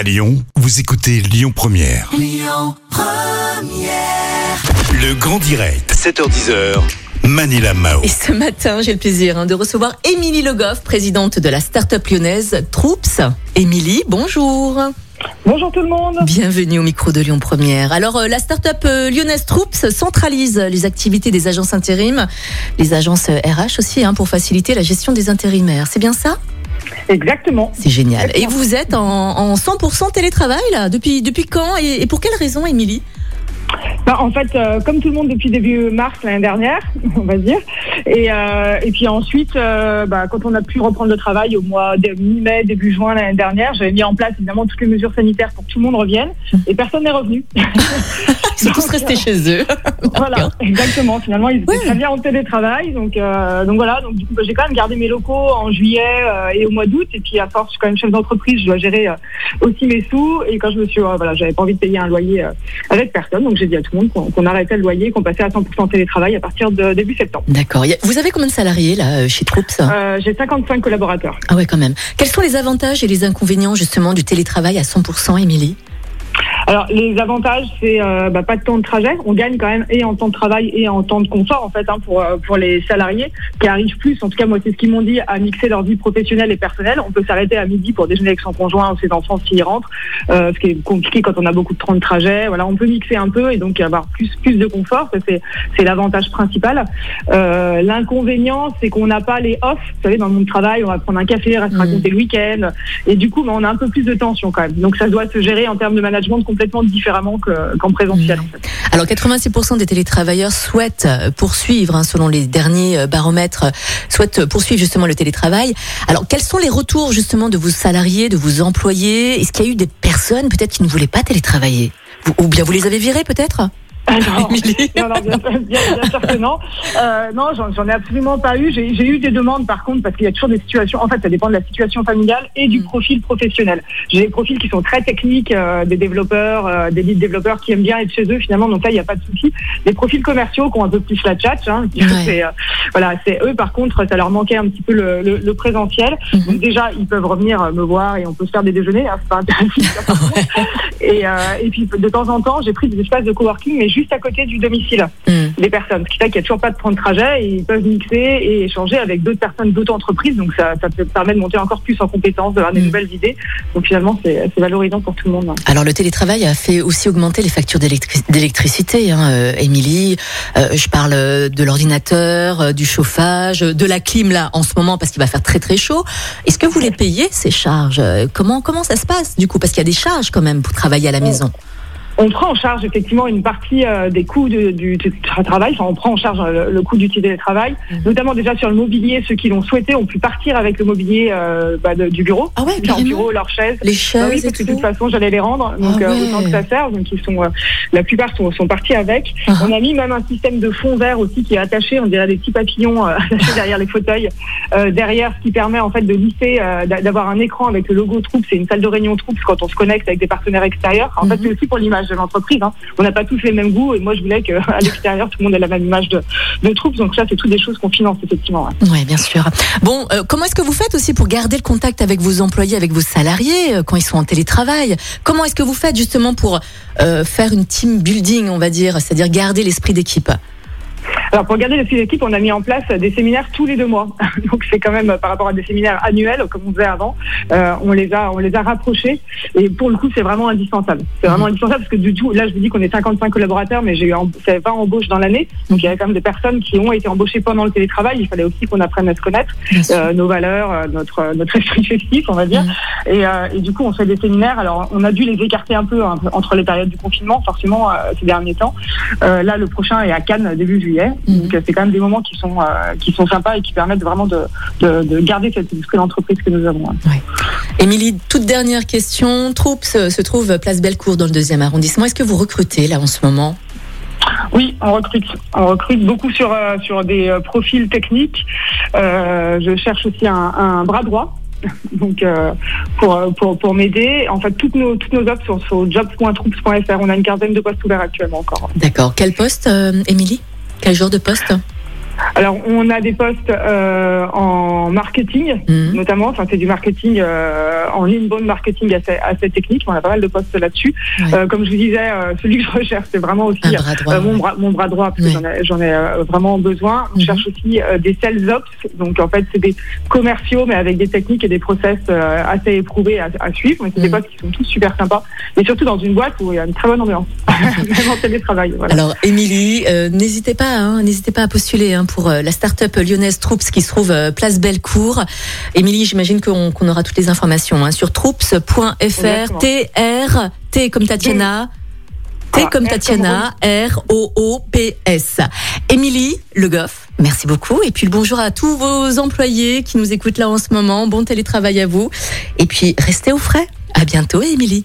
À Lyon, vous écoutez Lyon Première. Le grand direct, 7h10h. Manila Mao. Et ce matin, j'ai le plaisir hein, de recevoir Émilie Legoff, présidente de la start-up lyonnaise Troops. Émilie, bonjour. Bonjour tout le monde. Bienvenue au micro de Lyon Première. Alors, euh, la start-up euh, lyonnaise Troops centralise les activités des agences intérim, les agences euh, RH aussi, hein, pour faciliter la gestion des intérimaires. C'est bien ça? Exactement. C'est génial. Et vous êtes en, en 100% télétravail là Depuis, depuis quand et, et pour quelle raison, Émilie? Bah, en fait, euh, comme tout le monde depuis début mars l'année dernière, on va dire. Et, euh, et puis ensuite, euh, bah, quand on a pu reprendre le travail au mois de mi-mai, début juin l'année dernière, j'avais mis en place évidemment toutes les mesures sanitaires pour que tout le monde revienne. Et personne n'est revenu. Ils sont tous restés chez eux. voilà, exactement. Finalement, ils étaient Ouais. très bien en télétravail. Donc, donc voilà. Donc du coup, bah, j'ai quand même gardé mes locaux en juillet et au mois d'août. Et puis à force, je suis quand même chef d'entreprise, je dois gérer aussi mes sous. Et quand je me suis, voilà, j'avais pas envie de payer un loyer avec personne, donc j'ai dit à tout le monde qu'on arrêtait le loyer, qu'on passait à 100% télétravail à partir de début septembre. D'accord. Vous avez combien de salariés là euh, chez Troops Euh, j'ai 55 collaborateurs. Ah ouais, quand même. Quels sont les avantages et les inconvénients justement du télétravail à 100%, Émilie? Alors les avantages, c'est euh, bah, pas de temps de trajet. On gagne quand même et en temps de travail et en temps de confort en fait hein, pour euh, pour les salariés qui arrivent plus. En tout cas moi c'est ce qu'ils m'ont dit à mixer leur vie professionnelle et personnelle. On peut s'arrêter à midi pour déjeuner avec son conjoint ou ses enfants s'ils rentrent, euh, ce qui est compliqué quand on a beaucoup de temps de trajet. Voilà, on peut mixer un peu et donc avoir plus plus de confort. C'est c'est l'avantage principal. Euh, L'inconvénient c'est qu'on n'a pas les off. Vous savez dans le monde du travail, on va prendre un café, rester Mm. raconter le week-end et du coup bah, on a un peu plus de tension quand même. Donc ça doit se gérer en termes de management complètement différemment que- qu'en présentiel. En fait. Alors 86% des télétravailleurs souhaitent euh, poursuivre, hein, selon les derniers euh, baromètres, euh, souhaitent poursuivre justement le télétravail. Alors quels sont les retours justement de vos salariés, de vos employés? Est-ce qu'il y a eu des personnes peut-être qui ne voulaient pas télétravailler? Ou bien vous les avez virés peut-être? Ah, non. Non, non, bien, bien- bien sûr que non. Euh, non, j'en ai absolument pas eu. J'ai eu des demandes par contre parce qu'il y a toujours des situations. En fait, ça dépend de la situation familiale et du Mm. profil professionnel. J'ai des profils qui sont très techniques, euh, des développeurs, euh, des lead développeurs qui aiment bien être chez eux finalement. Donc là, il n'y a pas de souci. Des profils commerciaux qui ont un peu plus la chat. Hein, Ouais. euh, voilà, c'est eux. Par contre, ça leur manquait un petit peu le, le- le présentiel. Mhm. Donc déjà, ils peuvent revenir me voir et on peut se faire des déjeuners. Hein, c'est pas interdit. euh, et puis de temps en temps, j'ai pris des espaces de coworking, mais juste à côté du domicile Hmm. Des personnes. Ce qui fait qu'il n'y a toujours pas de temps de trajet et ils peuvent mixer et échanger avec d'autres personnes d'autres entreprises. Donc ça, ça peut permet de monter encore plus en compétences, d'avoir des Mm. nouvelles idées. Donc finalement, c'est valorisant pour tout le monde. Alors le télétravail a fait aussi augmenter les factures d'électri- d'électricité, hein, euh, Émilie. Euh, je parle euh, de l'ordinateur, euh, du chauffage, de la clim là en ce moment parce qu'il va faire très très chaud. Est-ce que vous les payez ces charges? Comment comment ça se passe du coup? Parce qu'il y a des charges quand même pour travailler à la maison. On prend en charge effectivement une partie euh, des coûts de- du, du tra- travail. Enfin, on prend en charge euh, le, le coût du télétravail, Mhm. notamment déjà sur le mobilier. Ceux qui l'ont souhaité ont pu partir avec le mobilier euh, bah, de- du bureau, Ah ouais, leur bureau, leurs chaises. Les Bah chaises oui, parce que de tout. toute façon, j'allais les rendre, donc Ah euh, ouais. autant que ça sert. Donc ils sont, euh, la plupart sont, sont partis avec. Ah. On a mis même un système de fond vert aussi qui est attaché, on dirait des petits papillons euh, attachés derrière les fauteuils, euh, derrière, ce qui permet en fait de lisser, euh, d'a- d'avoir un écran avec le logo Troops. C'est une salle de réunion Troops quand on se connecte avec des partenaires extérieurs. En fait, Mhm. c'est aussi pour l'image de l'entreprise. Hein. On n'a pas tous les mêmes goûts et moi je voulais qu'à l'extérieur tout le monde ait la même image de, de Troops. Donc ça, c'est toutes des choses qu'on finance effectivement. Oui, bien sûr. Bon, euh, comment est-ce que vous faites aussi pour garder le contact avec vos employés, avec vos salariés euh, quand ils sont en télétravail? Comment est-ce que vous faites justement pour euh, faire une team building, on va dire, c'est-à-dire garder l'esprit d'équipe? Alors pour garder l'esprit d'équipe, on a mis en place des séminaires tous les deux mois. Donc c'est quand même euh, par rapport à des séminaires annuels comme on faisait avant, euh, on les a on les a rapprochés et pour le coup c'est vraiment indispensable. C'est vraiment indispensable parce que du tout là je vous dis qu'on est 55 collaborateurs mais j'ai eu c'est 20 embauches dans l'année. Donc il y avait quand même des personnes qui ont été embauchées pendant le télétravail, il fallait aussi qu'on apprenne à se connaître, euh, nos valeurs, euh, notre euh, notre esprit festif, on va dire. Mhm. Et, euh, et du coup, on fait des séminaires. Alors, on a dû les écarter un peu, peu entre les périodes du confinement, forcément, euh, ces derniers temps. Euh, là, le prochain est à Cannes début juillet. Mhm. Donc, euh, c'est quand même des moments qui sont euh, qui sont sympas et qui permettent vraiment de, de, de garder cette esprit d'entreprise que nous avons. hein. Émilie, toute dernière question. Troops euh, se trouve place Bellecour dans le deuxième arrondissement. Est-ce que vous recrutez là en ce moment? Oui, on recrute. On recrute beaucoup sur euh, sur des euh, profils techniques. Euh, je cherche aussi un, un bras droit. Donc pour pour pour m'aider, en fait toutes nos toutes nos offres sont sur jobs.troops.fr. On a une quinzaine de postes ouverts actuellement encore. D'accord. Quel poste, Émilie? Quel genre de poste Alors, on a des postes euh, en marketing, Mhm. notamment. Enfin, c'est du marketing euh, en inbound marketing assez, assez technique. On a pas mal de postes là-dessus. Ouais. Euh, comme je vous disais, celui que je recherche, c'est vraiment aussi Un bras droit. mon, bras, mon bras droit, parce Ouais. que j'en ai, vraiment besoin. On Mhm. cherche aussi des sales ops. Donc, en fait, c'est des commerciaux, mais avec des techniques et des process assez éprouvés à, à suivre. Mais c'est des Mhm. postes qui sont tous super sympas. Et surtout dans une boîte où il y a une très bonne ambiance. Même en télétravail. Voilà. Alors, Émilie, euh, n'hésitez pas, hein, n'hésitez pas à postuler hein, pour euh, la start-up lyonnaise Troops qui se trouve euh, place Bellecour. Émilie, j'imagine qu'on aura toutes les informations hein, sur troops.fr. T R T comme Tatiana. T Ah, comme Tatiana, R O O P S. Émilie Le Goff, merci beaucoup et puis le bonjour à tous vos employés qui nous écoutent là en ce moment. Bon télétravail à vous et puis restez au frais. À bientôt Émilie.